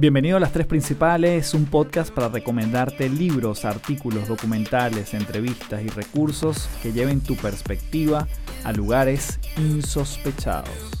Bienvenido a Las Tres Principales, un podcast para recomendarte libros, artículos, documentales, entrevistas y recursos que lleven tu perspectiva a lugares insospechados.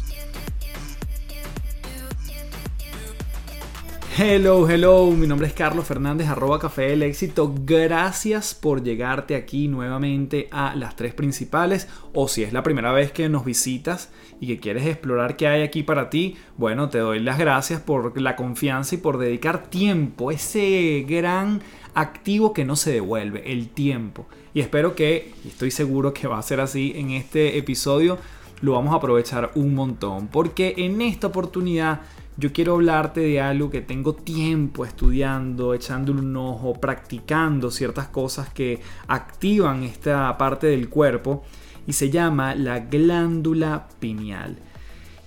Hello, hello, mi nombre es Carlos Fernández, arroba Café del Éxito. Gracias por llegarte aquí nuevamente a las tres principales. O si es la primera vez que nos visitas y que quieres explorar qué hay aquí para ti, bueno, te doy las gracias por la confianza y por dedicar tiempo, ese gran activo que no se devuelve, el tiempo. Y espero que, y estoy seguro que va a ser así en este episodio, lo vamos a aprovechar un montón. Porque en esta oportunidad yo quiero hablarte de algo que tengo tiempo estudiando, echándole un ojo, practicando ciertas cosas que activan esta parte del cuerpo y se llama la glándula pineal.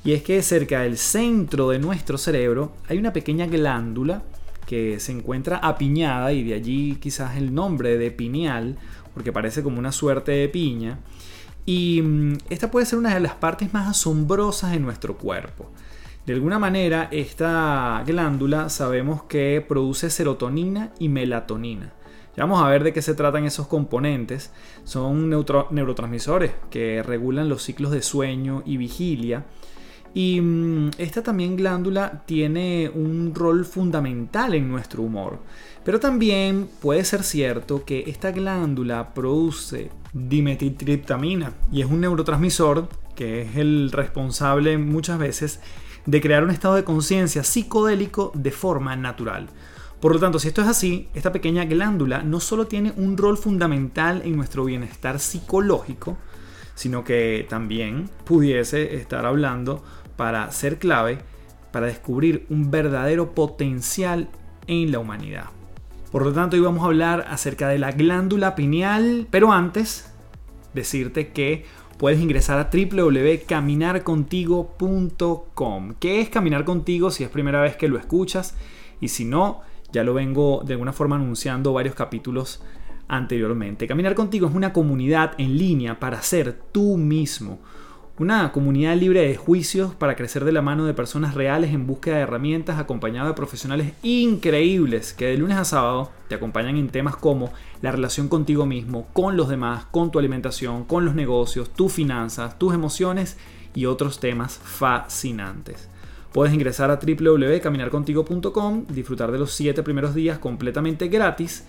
Y es que cerca del centro de nuestro cerebro hay una pequeña glándula que se encuentra apiñada y de allí quizás el nombre de pineal, porque parece como una suerte de piña. Y mm, esta puede ser una de las partes más asombrosas de nuestro cuerpo. De alguna manera, esta glándula sabemos que produce serotonina y melatonina. Ya vamos a ver de qué se tratan esos componentes. Son neurotransmisores que regulan los ciclos de sueño y vigilia. Y mm, esta también glándula tiene un rol fundamental en nuestro humor. Pero también puede ser cierto que esta glándula produce dimetiltriptamina y es un neurotransmisor que es el responsable muchas veces de crear un estado de conciencia psicodélico de forma natural. Por lo tanto, si esto es así, esta pequeña glándula no solo tiene un rol fundamental en nuestro bienestar psicológico, sino que también pudiese estar hablando para ser clave para descubrir un verdadero potencial en la humanidad. Por lo tanto, hoy vamos a hablar acerca de la glándula pineal, pero antes decirte que puedes ingresar a www.caminarcontigo.com. ¿Qué es Caminar Contigo si es primera vez que lo escuchas? Y si no, ya lo vengo de alguna forma anunciando varios capítulos anteriormente. Caminar Contigo es una comunidad en línea para ser tú mismo una comunidad libre de juicios para crecer de la mano de personas reales en búsqueda de herramientas acompañado de profesionales increíbles que de lunes a sábado te acompañan en temas como la relación contigo mismo, con los demás, con tu alimentación, con los negocios, tus finanzas, tus emociones y otros temas fascinantes. Puedes ingresar a www.caminarcontigo.com, disfrutar de los 7 primeros días completamente gratis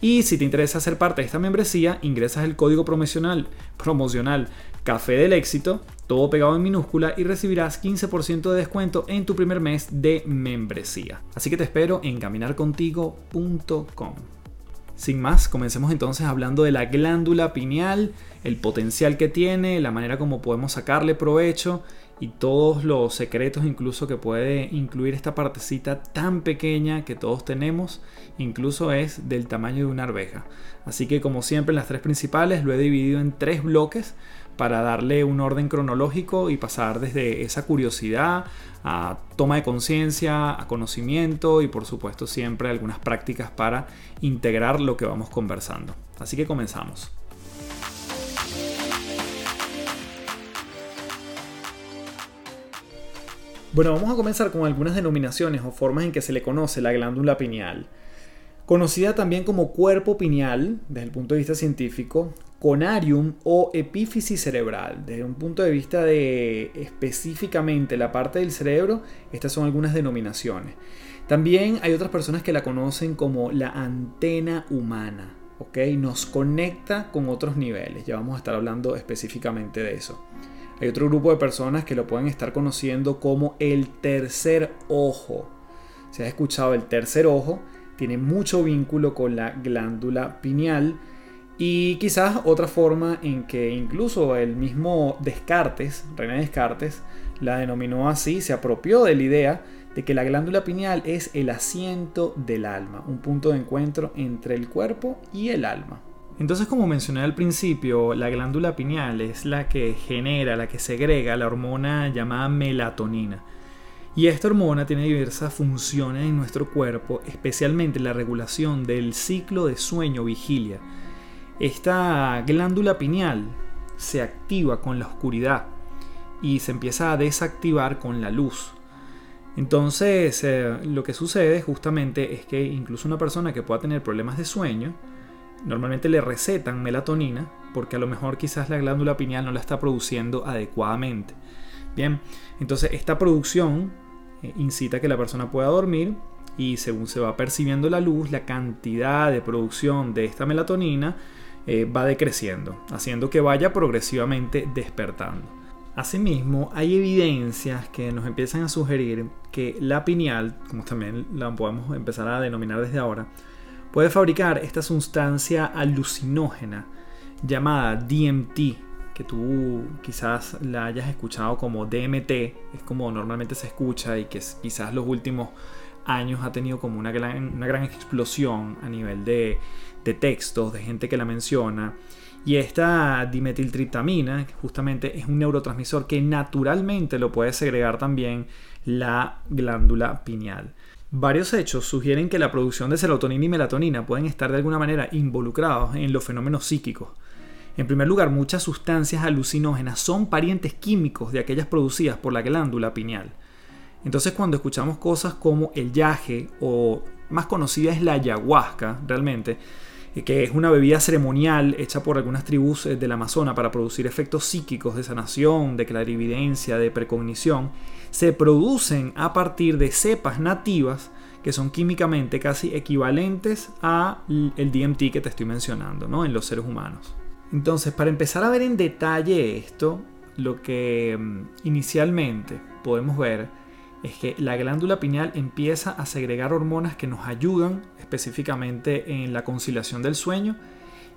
y si te interesa ser parte de esta membresía, ingresas el código promocional, promocional Café del Éxito, todo pegado en minúscula y recibirás 15% de descuento en tu primer mes de membresía. Así que te espero en caminarcontigo.com. Sin más, comencemos entonces hablando de la glándula pineal, el potencial que tiene, la manera como podemos sacarle provecho y todos los secretos incluso que puede incluir esta partecita tan pequeña que todos tenemos, incluso es del tamaño de una arveja. Así que como siempre las tres principales lo he dividido en tres bloques para darle un orden cronológico y pasar desde esa curiosidad a toma de conciencia, a conocimiento y por supuesto siempre algunas prácticas para integrar lo que vamos conversando. Así que comenzamos. Bueno, vamos a comenzar con algunas denominaciones o formas en que se le conoce la glándula pineal. Conocida también como cuerpo pineal, desde el punto de vista científico, conarium o epífisis cerebral. Desde un punto de vista de específicamente la parte del cerebro, estas son algunas denominaciones. También hay otras personas que la conocen como la antena humana. ¿ok? Nos conecta con otros niveles. Ya vamos a estar hablando específicamente de eso. Hay otro grupo de personas que lo pueden estar conociendo como el tercer ojo. Si has escuchado el tercer ojo, tiene mucho vínculo con la glándula pineal y quizás otra forma en que incluso el mismo Descartes, René Descartes, la denominó así, se apropió de la idea de que la glándula pineal es el asiento del alma, un punto de encuentro entre el cuerpo y el alma. Entonces, como mencioné al principio, la glándula pineal es la que genera, la que segrega la hormona llamada melatonina. Y esta hormona tiene diversas funciones en nuestro cuerpo, especialmente la regulación del ciclo de sueño-vigilia. Esta glándula pineal se activa con la oscuridad y se empieza a desactivar con la luz. Entonces, eh, lo que sucede justamente es que incluso una persona que pueda tener problemas de sueño, normalmente le recetan melatonina porque a lo mejor quizás la glándula pineal no la está produciendo adecuadamente. Bien, entonces esta producción incita a que la persona pueda dormir y según se va percibiendo la luz, la cantidad de producción de esta melatonina eh, va decreciendo, haciendo que vaya progresivamente despertando. Asimismo, hay evidencias que nos empiezan a sugerir que la pineal, como también la podemos empezar a denominar desde ahora, puede fabricar esta sustancia alucinógena llamada DMT, que tú quizás la hayas escuchado como DMT, es como normalmente se escucha y que quizás los últimos años ha tenido como una gran, una gran explosión a nivel de, de textos, de gente que la menciona. Y esta dimetiltriptamina, justamente es un neurotransmisor que naturalmente lo puede segregar también la glándula pineal. Varios hechos sugieren que la producción de serotonina y melatonina pueden estar de alguna manera involucrados en los fenómenos psíquicos. En primer lugar, muchas sustancias alucinógenas son parientes químicos de aquellas producidas por la glándula pineal. Entonces cuando escuchamos cosas como el yaje o más conocida es la ayahuasca realmente, eh, que es una bebida ceremonial hecha por algunas tribus eh, del Amazonas para producir efectos psíquicos de sanación, de clarividencia, de precognición, se producen a partir de cepas nativas que son químicamente casi equivalentes a el DMT que te estoy mencionando, ¿no? En los seres humanos. Entonces, para empezar a ver en detalle esto, lo que mm, inicialmente podemos ver es que la glándula pineal empieza a segregar hormonas que nos ayudan específicamente en la conciliación del sueño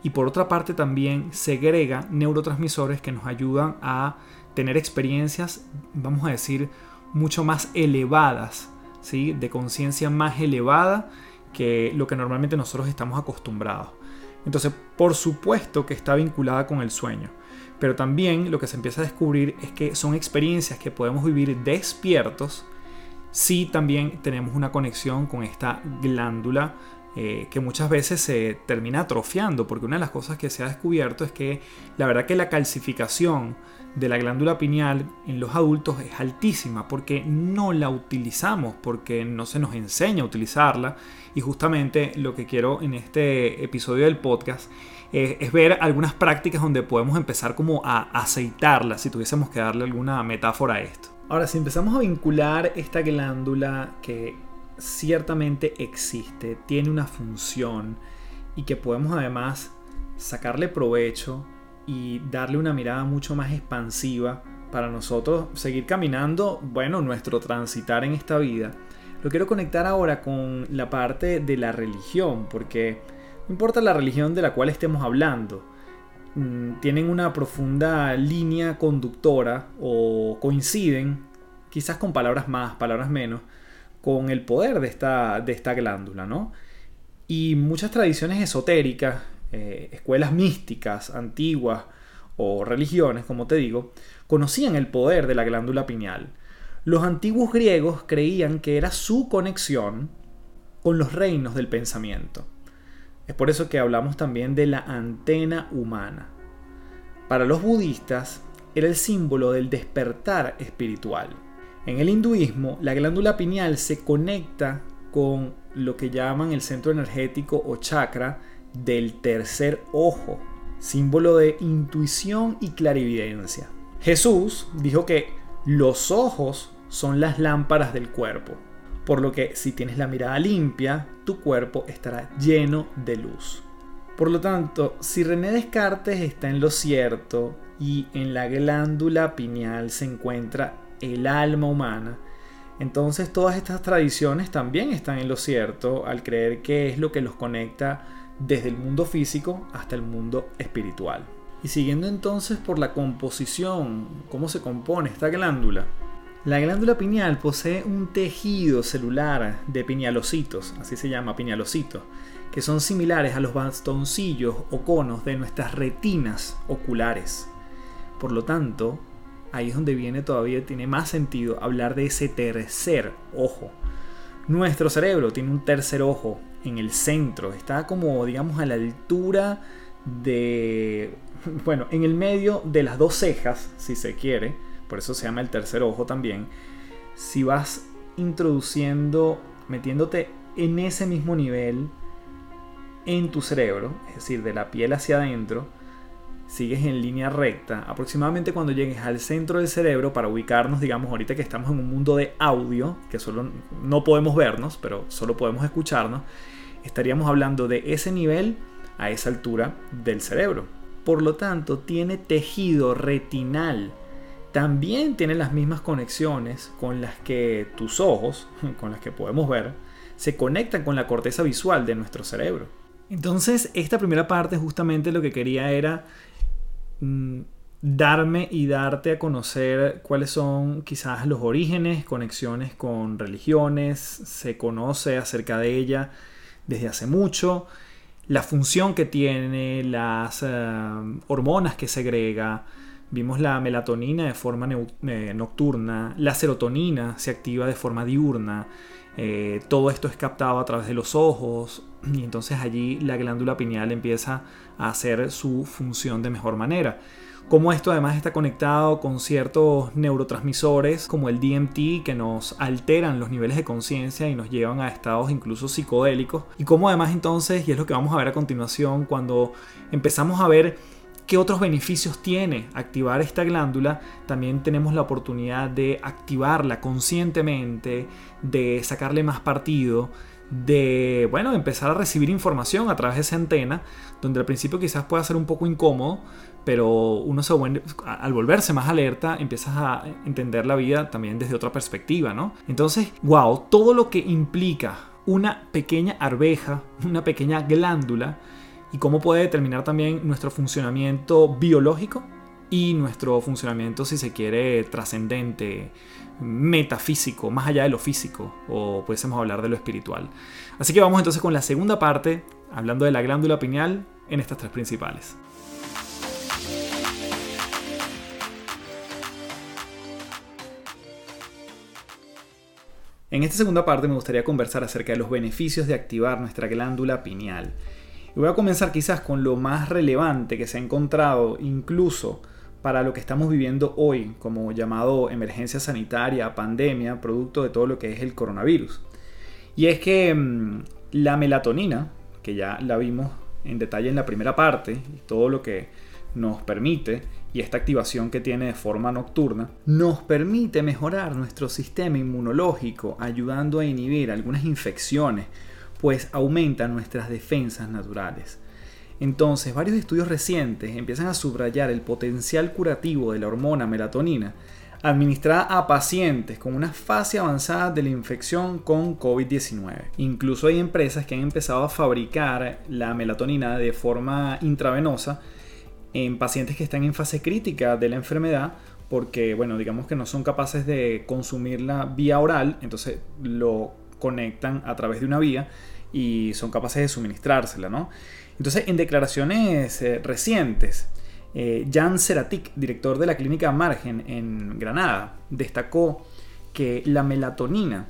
y por otra parte también segrega neurotransmisores que nos ayudan a tener experiencias, vamos a decir, mucho más elevadas, ¿sí? de conciencia más elevada que lo que normalmente nosotros estamos acostumbrados. Entonces, por supuesto que está vinculada con el sueño, pero también lo que se empieza a descubrir es que son experiencias que podemos vivir despiertos sí también tenemos una conexión con esta glándula eh, que muchas veces se termina atrofiando, porque una de las cosas que se ha descubierto es que la verdad que la calcificación de la glándula pineal en los adultos es altísima, porque no la utilizamos, porque no se nos enseña a utilizarla, y justamente lo que quiero en este episodio del podcast es ver algunas prácticas donde podemos empezar como a aceitarla, si tuviésemos que darle alguna metáfora a esto. Ahora, si empezamos a vincular esta glándula que ciertamente existe, tiene una función y que podemos además sacarle provecho y darle una mirada mucho más expansiva para nosotros seguir caminando, bueno, nuestro transitar en esta vida. Lo quiero conectar ahora con la parte de la religión, porque no importa la religión de la cual estemos hablando, Mm, tienen una profunda línea conductora o coinciden, quizás con palabras más, palabras menos, con el poder de esta, de esta glándula, ¿no? Y muchas tradiciones esotéricas, eh, escuelas místicas antiguas o religiones, como te digo, conocían el poder de la glándula pineal. Los antiguos griegos creían que era su conexión con los reinos del pensamiento. Es por eso que hablamos también de la antena humana. Para los budistas era el símbolo del despertar espiritual. En el hinduismo, la glándula pineal se conecta con lo que llaman el centro energético o chakra del tercer ojo, símbolo de intuición y clarividencia. Jesús dijo que los ojos son las lámparas del cuerpo. Por lo que si tienes la mirada limpia, tu cuerpo estará lleno de luz. Por lo tanto, si René Descartes está en lo cierto y en la glándula pineal se encuentra el alma humana, entonces todas estas tradiciones también están en lo cierto al creer que es lo que los conecta desde el mundo físico hasta el mundo espiritual. Y siguiendo entonces por la composición, cómo se compone esta glándula, la glándula pineal posee un tejido celular de pinealocitos, así se llama pinealocitos, que son similares a los bastoncillos o conos de nuestras retinas oculares. Por lo tanto, ahí es donde viene todavía, tiene más sentido hablar de ese tercer ojo. Nuestro cerebro tiene un tercer ojo en el centro, está como digamos a la altura de, bueno, en el medio de las dos cejas, si se quiere, por eso se llama el tercer ojo también, si vas introduciendo, metiéndote en ese mismo nivel en tu cerebro, es decir, de la piel hacia adentro, sigues en línea recta, aproximadamente cuando llegues al centro del cerebro para ubicarnos, digamos, ahorita que estamos en un mundo de audio, que solo no podemos vernos, pero solo podemos escucharnos, estaríamos hablando de ese nivel a esa altura del cerebro. Por lo tanto, tiene tejido retinal. También tiene las mismas conexiones con las que tus ojos, con las que podemos ver, se conectan con la corteza visual de nuestro cerebro. Entonces, esta primera parte justamente lo que quería era Mm, darme y darte a conocer cuáles son quizás los orígenes, conexiones con religiones, se conoce acerca de ella desde hace mucho, la función que tiene, las eh, hormonas que segrega, vimos la melatonina de forma eh, nocturna, la serotonina se activa de forma diurna, eh, todo esto es captado a través de los ojos y entonces allí la glándula pineal empieza a hacer su función de mejor manera. Como esto además está conectado con ciertos neurotransmisores como el DMT que nos alteran los niveles de conciencia y nos llevan a estados incluso psicodélicos. Y como además entonces, y es lo que vamos a ver a continuación, cuando empezamos a ver ¿Qué otros beneficios tiene activar esta glándula? También tenemos la oportunidad de activarla conscientemente, de sacarle más partido, de, bueno, empezar a recibir información a través de esa antena, donde al principio quizás pueda ser un poco incómodo, pero uno se al volverse más alerta empiezas a entender la vida también desde otra perspectiva, ¿no? Entonces, wow, todo lo que implica una pequeña arveja, una pequeña glándula, y cómo puede determinar también nuestro funcionamiento biológico y nuestro funcionamiento, si se quiere, trascendente, metafísico, más allá de lo físico, o pudiésemos hablar de lo espiritual. Así que vamos entonces con la segunda parte, hablando de la glándula pineal en estas tres principales. En esta segunda parte me gustaría conversar acerca de los beneficios de activar nuestra glándula pineal. Y voy a comenzar quizás con lo más relevante que se ha encontrado incluso para lo que estamos viviendo hoy como llamado emergencia sanitaria, pandemia, producto de todo lo que es el coronavirus. Y es que mm, la melatonina, que ya la vimos en detalle en la primera parte, y todo lo que nos permite, y esta activación que tiene de forma nocturna, nos permite mejorar nuestro sistema inmunológico, ayudando a inhibir algunas infecciones, pues aumenta nuestras defensas naturales. Entonces, varios estudios recientes empiezan a subrayar el potencial curativo de la hormona melatonina administrada a pacientes con una fase avanzada de la infección con COVID-19. Incluso hay empresas que han empezado a fabricar la melatonina de forma intravenosa en pacientes que están en fase crítica de la enfermedad porque, bueno, digamos que no son capaces de consumirla vía oral, entonces lo conectan a través de una vía y son capaces de suministrársela, ¿no? Entonces, en declaraciones eh, recientes, eh, Jan Seratik, director de la clínica Margen en Granada, destacó que la melatonina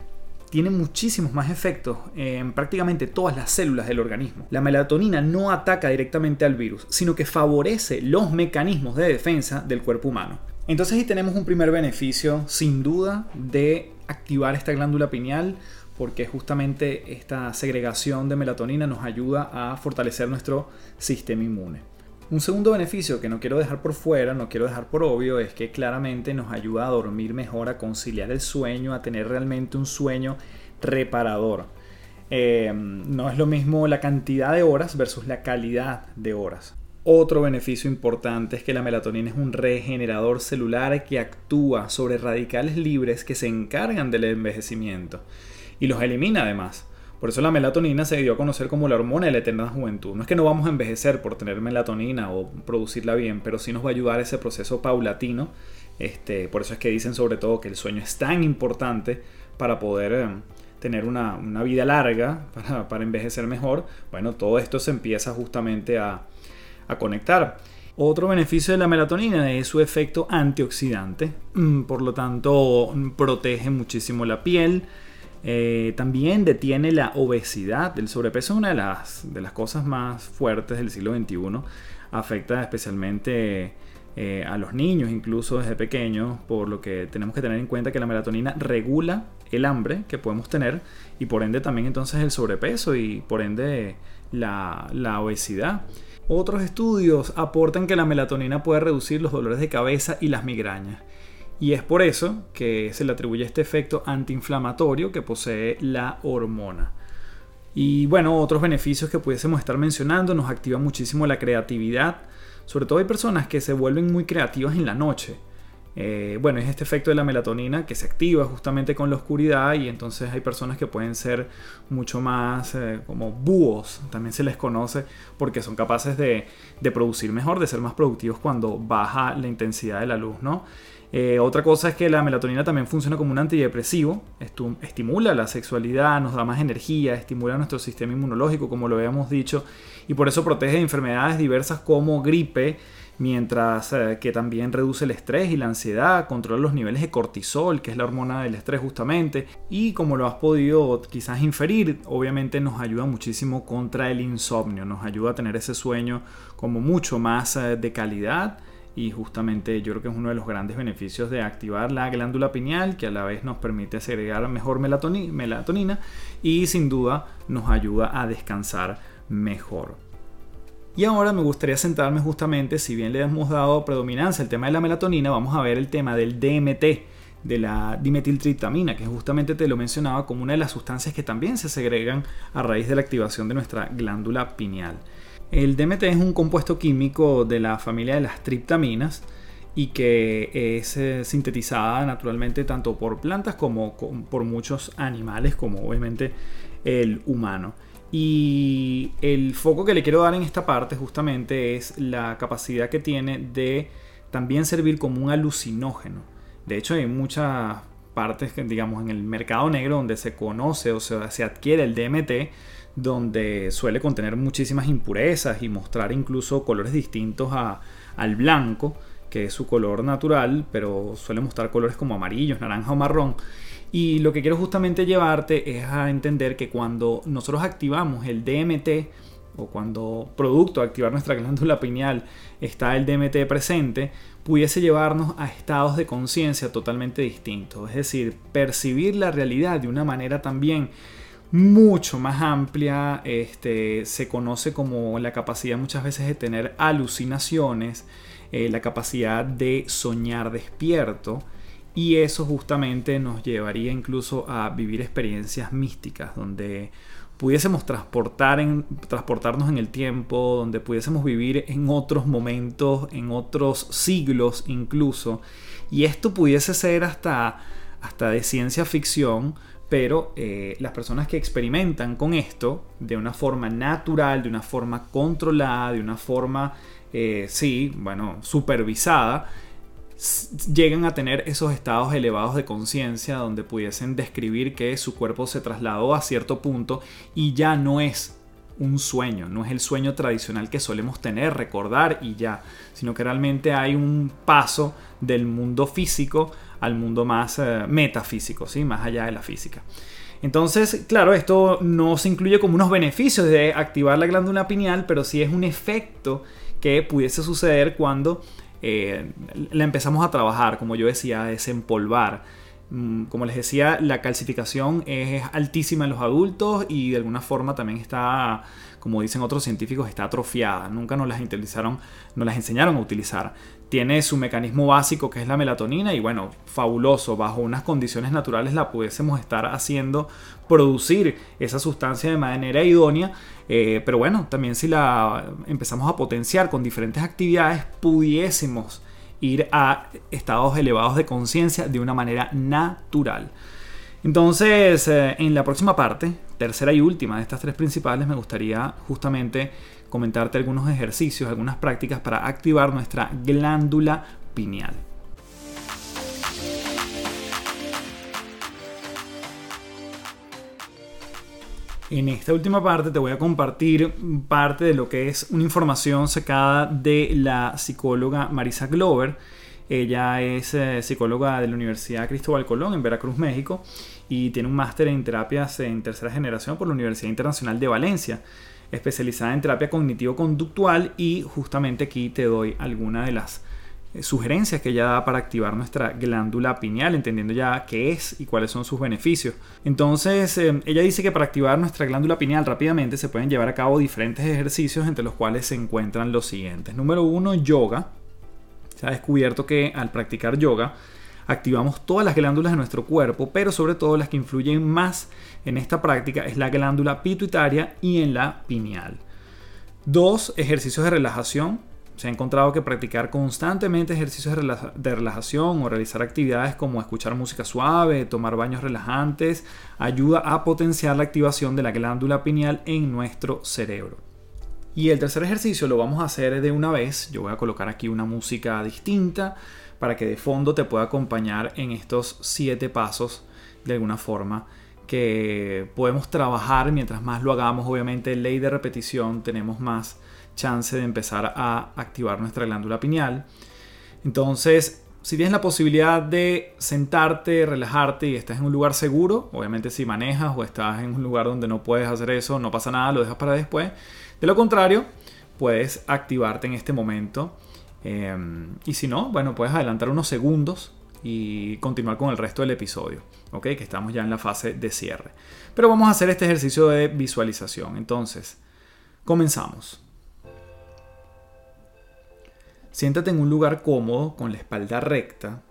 tiene muchísimos más efectos en prácticamente todas las células del organismo. La melatonina no ataca directamente al virus, sino que favorece los mecanismos de defensa del cuerpo humano. Entonces ahí tenemos un primer beneficio, sin duda, de activar esta glándula pineal porque justamente esta segregación de melatonina nos ayuda a fortalecer nuestro sistema inmune. Un segundo beneficio que no quiero dejar por fuera, no quiero dejar por obvio, es que claramente nos ayuda a dormir mejor, a conciliar el sueño, a tener realmente un sueño reparador. Eh, no es lo mismo la cantidad de horas versus la calidad de horas. Otro beneficio importante es que la melatonina es un regenerador celular que actúa sobre radicales libres que se encargan del envejecimiento y los elimina además. Por eso la melatonina se dio a conocer como la hormona de la eterna juventud. No es que no vamos a envejecer por tener melatonina o producirla bien, pero sí nos va a ayudar ese proceso paulatino. Este, por eso es que dicen sobre todo que el sueño es tan importante para poder eh, tener una, vida larga, para, envejecer mejor. Bueno, todo esto se empieza justamente a, a conectar. Otro beneficio de la melatonina es su efecto antioxidante. Mm, por lo tanto, protege muchísimo la piel eh, también detiene la obesidad. El sobrepeso es una de las, de las cosas más fuertes del siglo XXI. Afecta especialmente eh, a los niños, incluso desde pequeños, por lo que tenemos que tener en cuenta que la melatonina regula el hambre que podemos tener y por ende también entonces el sobrepeso y por ende la, la obesidad. Otros estudios aportan que la melatonina puede reducir los dolores de cabeza y las migrañas. Y es por eso que se le atribuye este efecto antiinflamatorio que posee la hormona. Y bueno, otros beneficios que pudiésemos estar mencionando, nos activa muchísimo la creatividad. Sobre todo hay personas que se vuelven muy creativas en la noche. Eh, bueno, es este efecto de la melatonina que se activa justamente con la oscuridad y entonces hay personas que pueden ser mucho más eh, como búhos, también se les conoce, porque son capaces de, producir mejor, de ser más productivos cuando baja la intensidad de la luz, ¿no? Eh, otra cosa es que la melatonina también funciona como un antidepresivo, estimula la sexualidad, nos da más energía, estimula nuestro sistema inmunológico, como lo habíamos dicho, y por eso protege de enfermedades diversas como gripe, mientras eh, que también reduce el estrés y la ansiedad, controla los niveles de cortisol, que es la hormona del estrés justamente, y como lo has podido quizás inferir, obviamente nos ayuda muchísimo contra el insomnio, nos ayuda a tener ese sueño como mucho más eh, de calidad y justamente yo creo que es uno de los grandes beneficios de activar la glándula pineal que a la vez nos permite segregar mejor melatonina y sin duda nos ayuda a descansar mejor. Y ahora me gustaría centrarme justamente, si bien le hemos dado predominancia al tema de la melatonina, vamos a ver el tema del DMT, de la dimetiltriptamina, que justamente te lo mencionaba como una de las sustancias que también se segregan a raíz de la activación de nuestra glándula pineal. El DMT es un compuesto químico de la familia de las triptaminas y que es eh, sintetizada naturalmente tanto por plantas como por muchos animales, como obviamente el humano. Y el foco que le quiero dar en esta parte justamente es la capacidad que tiene de también servir como un alucinógeno. De hecho, hay muchas partes, digamos, en el mercado negro donde se conoce o se, adquiere el DMT, donde suele contener muchísimas impurezas y mostrar incluso colores distintos al blanco, que es su color natural, pero suele mostrar colores como amarillos, naranja o marrón. Y lo que quiero justamente llevarte es a entender que cuando nosotros activamos el DMT, o cuando producto activar nuestra glándula pineal está el DMT presente, pudiese llevarnos a estados de conciencia totalmente distintos. Es decir, percibir la realidad de una manera también mucho más amplia, este, se conoce como la capacidad muchas veces de tener alucinaciones, eh, la capacidad de soñar despierto y eso justamente nos llevaría incluso a vivir experiencias místicas donde pudiésemos transportar en, transportarnos en el tiempo, donde pudiésemos vivir en otros momentos, en otros siglos incluso. Y esto pudiese ser hasta, hasta de ciencia ficción, pero eh, las personas que experimentan con esto de una forma natural, de una forma controlada, de una forma, eh, sí, bueno, supervisada, llegan a tener esos estados elevados de conciencia donde pudiesen describir que su cuerpo se trasladó a cierto punto y ya no es un sueño, no es el sueño tradicional que solemos tener, recordar y ya, sino que realmente hay un paso del mundo físico al mundo más eh, metafísico, ¿sí? más allá de la física. Entonces, claro, esto no se incluye como unos beneficios de activar la glándula pineal, pero sí es un efecto que pudiese suceder cuando eh, la empezamos a trabajar, como yo decía, a desempolvar. Mm, como les decía, la calcificación es altísima en los adultos y de alguna forma también está, como dicen otros científicos, está atrofiada. Nunca nos las, utilizaron, nos las enseñaron a utilizar tiene su mecanismo básico que es la melatonina y bueno, fabuloso, bajo unas condiciones naturales la pudiésemos estar haciendo producir esa sustancia de manera idónea, eh, pero bueno, también si la empezamos a potenciar con diferentes actividades, pudiésemos ir a estados elevados de conciencia de una manera natural. Entonces, eh, en la próxima parte, tercera y última de estas tres principales, me gustaría justamente comentarte algunos ejercicios, algunas prácticas para activar nuestra glándula pineal. En esta última parte te voy a compartir parte de lo que es una información sacada de la psicóloga Marisa Glover. Ella es eh, psicóloga de la Universidad Cristóbal Colón en Veracruz, México, y tiene un máster en terapias en tercera generación por la Universidad Internacional de Valencia especializada en terapia cognitivo-conductual y justamente aquí te doy algunas de las eh, sugerencias que ella da para activar nuestra glándula pineal, entendiendo ya qué es y cuáles son sus beneficios. Entonces, eh, ella dice que para activar nuestra glándula pineal rápidamente se pueden llevar a cabo diferentes ejercicios, entre los cuales se encuentran los siguientes. Número uno, yoga. Se ha descubierto que al practicar yoga, activamos todas las glándulas de nuestro cuerpo, pero sobre todo las que influyen más en esta práctica es la glándula pituitaria y en la pineal. Dos, ejercicios de relajación. Se ha encontrado que practicar constantemente ejercicios de relajación o realizar actividades como escuchar música suave, tomar baños relajantes, ayuda a potenciar la activación de la glándula pineal en nuestro cerebro. Y el tercer ejercicio lo vamos a hacer de una vez. Yo voy a colocar aquí una música distinta para que de fondo te pueda acompañar en estos siete pasos de alguna forma que podemos trabajar mientras más lo hagamos. Obviamente, ley de repetición, tenemos más chance de empezar a activar nuestra glándula pineal. Entonces, si tienes la posibilidad de sentarte, relajarte y estás en un lugar seguro, obviamente si manejas o estás en un lugar donde no puedes hacer eso, no pasa nada, lo dejas para después. De lo contrario, puedes activarte en este momento. Em, y si no, bueno, puedes adelantar unos segundos y continuar con el resto del episodio, ¿ok? Que estamos ya en la fase de cierre. Pero vamos a hacer este ejercicio de visualización. Entonces, comenzamos. Siéntate en un lugar cómodo con la espalda recta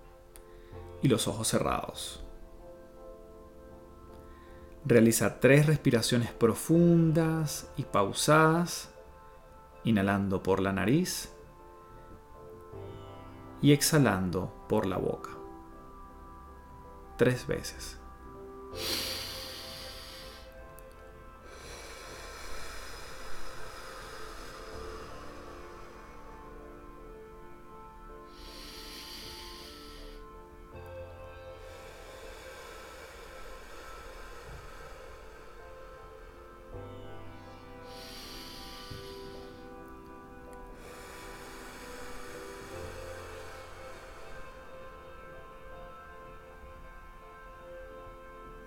y los ojos cerrados. Realiza tres respiraciones profundas y pausadas, inhalando por la nariz y exhalando por la boca. Tres veces.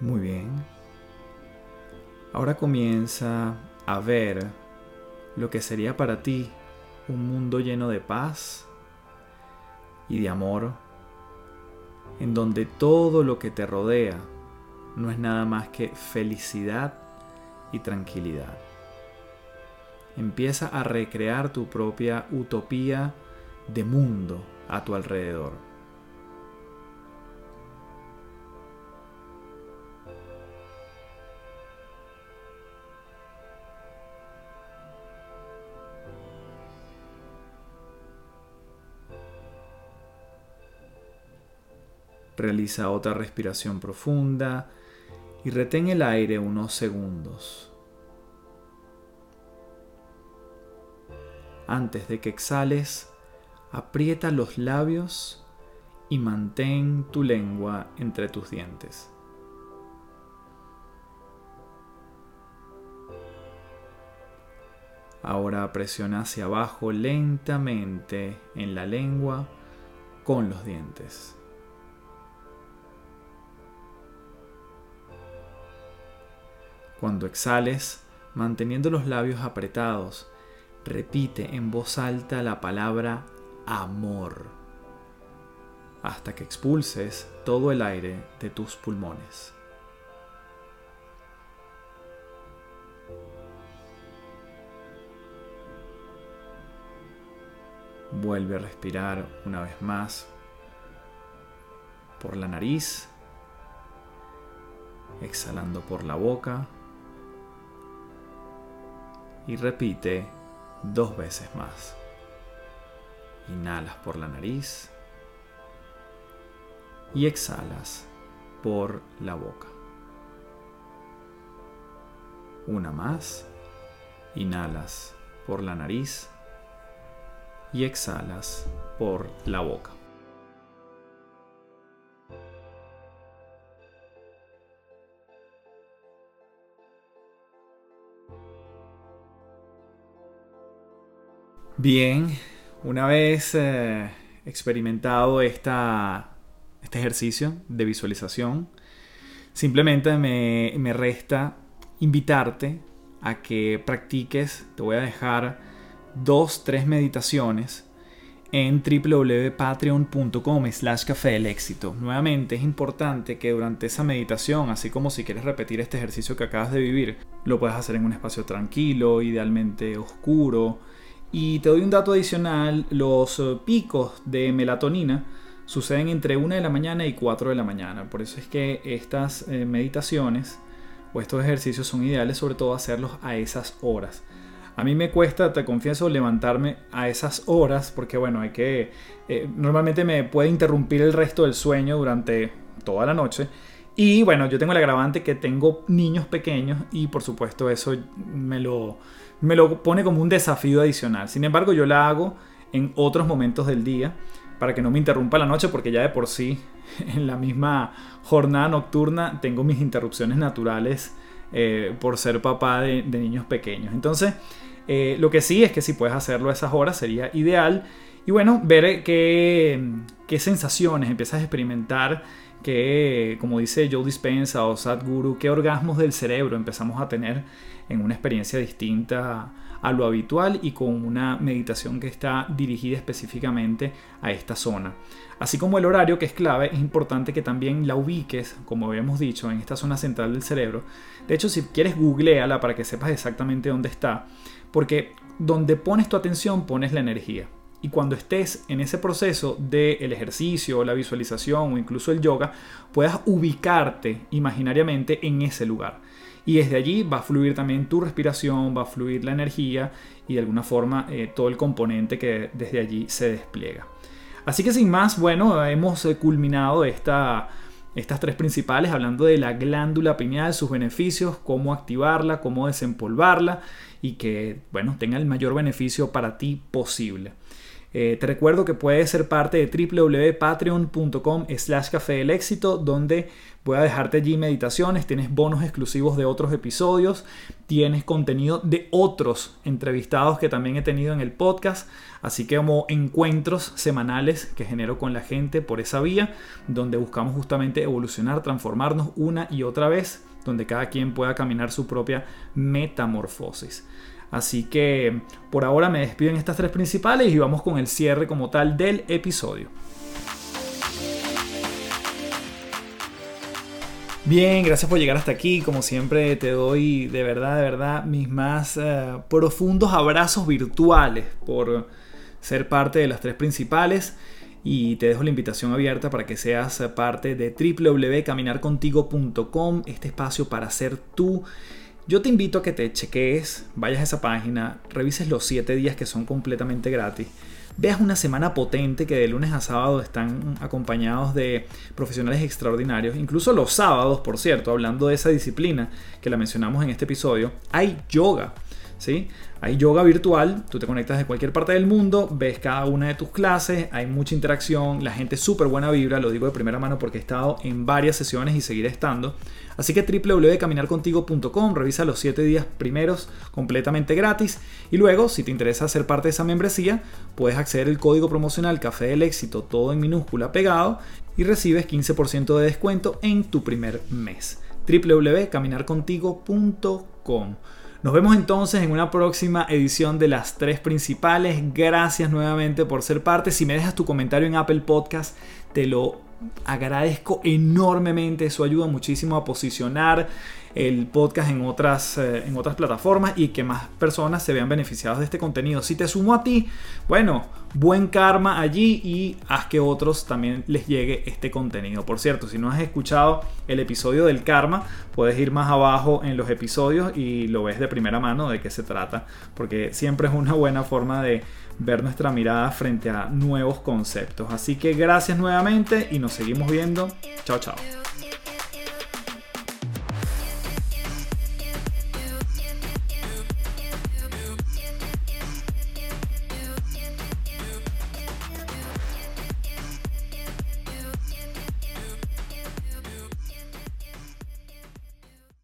Muy bien. Ahora comienza a ver lo que sería para ti un mundo lleno de paz y de amor, en donde todo lo que te rodea no es nada más que felicidad y tranquilidad. Empieza a recrear tu propia utopía de mundo a tu alrededor. Realiza otra respiración profunda y retén el aire unos segundos. Antes de que exhales, aprieta los labios y mantén tu lengua entre tus dientes. Ahora presiona hacia abajo lentamente en la lengua con los dientes. Cuando exhales, manteniendo los labios apretados, repite en voz alta la palabra amor hasta que expulses todo el aire de tus pulmones. Vuelve a respirar una vez más por la nariz, exhalando por la boca y repite dos veces más. Inhalas por la nariz y exhalas por la boca. Una más. Inhalas por la nariz y exhalas por la boca. Bien, una vez eh, experimentado esta, este ejercicio de visualización, simplemente me, me resta invitarte a que practiques, te voy a dejar dos, tres meditaciones en www.patreon.com slash café del éxito. Nuevamente es importante que durante esa meditación, así como si quieres repetir este ejercicio que acabas de vivir, lo puedes hacer en un espacio tranquilo, idealmente oscuro. Y te doy un dato adicional, los picos de melatonina suceden entre 1 de la mañana y 4 de la mañana. Por eso es que estas eh, meditaciones o estos ejercicios son ideales sobre todo hacerlos a esas horas. A mí me cuesta, te confieso, levantarme a esas horas porque bueno, hay que... Eh, normalmente me puede interrumpir el resto del sueño durante toda la noche. Y bueno, yo tengo el agravante que tengo niños pequeños y por supuesto eso me lo, me lo pone como un desafío adicional. Sin embargo, yo la hago en otros momentos del día para que no me interrumpa la noche porque ya de por sí en la misma jornada nocturna tengo mis interrupciones naturales eh, por ser papá de, niños pequeños. Entonces, eh, lo que sí es que si puedes hacerlo a esas horas sería ideal. Y bueno, ver qué, sensaciones empiezas a experimentar, que, como dice Joe Dispensa o Sadhguru, qué orgasmos del cerebro empezamos a tener en una experiencia distinta a lo habitual y con una meditación que está dirigida específicamente a esta zona. Así como el horario, que es clave, es importante que también la ubiques, como habíamos dicho, en esta zona central del cerebro. De hecho, si quieres, googleala para que sepas exactamente dónde está, porque donde pones tu atención pones la energía. Y cuando estés en ese proceso del ejercicio, la visualización o incluso el yoga, puedas ubicarte imaginariamente en ese lugar. Y desde allí va a fluir también tu respiración, va a fluir la energía y de alguna forma eh, todo el componente que desde allí se despliega. Así que sin más, bueno, hemos eh, culminado esta, estas tres principales hablando de la glándula pineal, sus beneficios, cómo activarla, cómo desempolvarla y que, bueno, tenga el mayor beneficio para ti posible. Eh, te recuerdo que puedes ser parte de www.patreon.com slash café del éxito, donde voy a dejarte allí meditaciones, tienes bonos exclusivos de otros episodios, tienes contenido de otros entrevistados que también he tenido en el podcast, así como encuentros semanales que genero con la gente por esa vía, donde buscamos justamente evolucionar, transformarnos una y otra vez, donde cada quien pueda caminar su propia metamorfosis. Así que por ahora me despido en estas tres principales y vamos con el cierre como tal del episodio. Bien, gracias por llegar hasta aquí. Como siempre te doy de verdad, de verdad mis más eh, profundos abrazos virtuales por ser parte de las tres principales y te dejo la invitación abierta para que seas parte de www.caminarcontigo.com, este espacio para ser tú yo te invito a que te cheques, vayas a esa página, revises los 7 días que son completamente gratis, veas una semana potente que de lunes a sábado están acompañados de profesionales extraordinarios, incluso los sábados, por cierto, hablando de esa disciplina que la mencionamos en este episodio, hay yoga. Hay yoga virtual, tú te conectas de cualquier parte del mundo, ves cada una de tus clases, hay mucha interacción, la gente es súper buena vibra, lo digo de primera mano porque he estado en varias sesiones y seguiré estando. Así que www.caminarcontigo.com, revisa los 7 días primeros completamente gratis y luego, si te interesa ser parte de esa membresía, puedes acceder al código promocional Café del Éxito, todo en minúscula pegado, y recibes 15% de descuento en tu primer mes. www.caminarcontigo.com. Nos vemos entonces en una próxima edición de las tres principales. Gracias nuevamente por ser parte. Si me dejas tu comentario en Apple Podcast, te lo agradezco enormemente, eso ayuda muchísimo a posicionar el podcast en otras, eh, en otras plataformas y que más personas se vean beneficiadas de este contenido. Si te sumo a ti, bueno, buen karma allí y haz que otros también les llegue este contenido. Por cierto, si no has escuchado el episodio del karma, puedes ir más abajo en los episodios y lo ves de primera mano de qué se trata, porque siempre es una buena forma de ver nuestra mirada frente a nuevos conceptos. Así que gracias nuevamente y nos seguimos viendo. Chao, chao.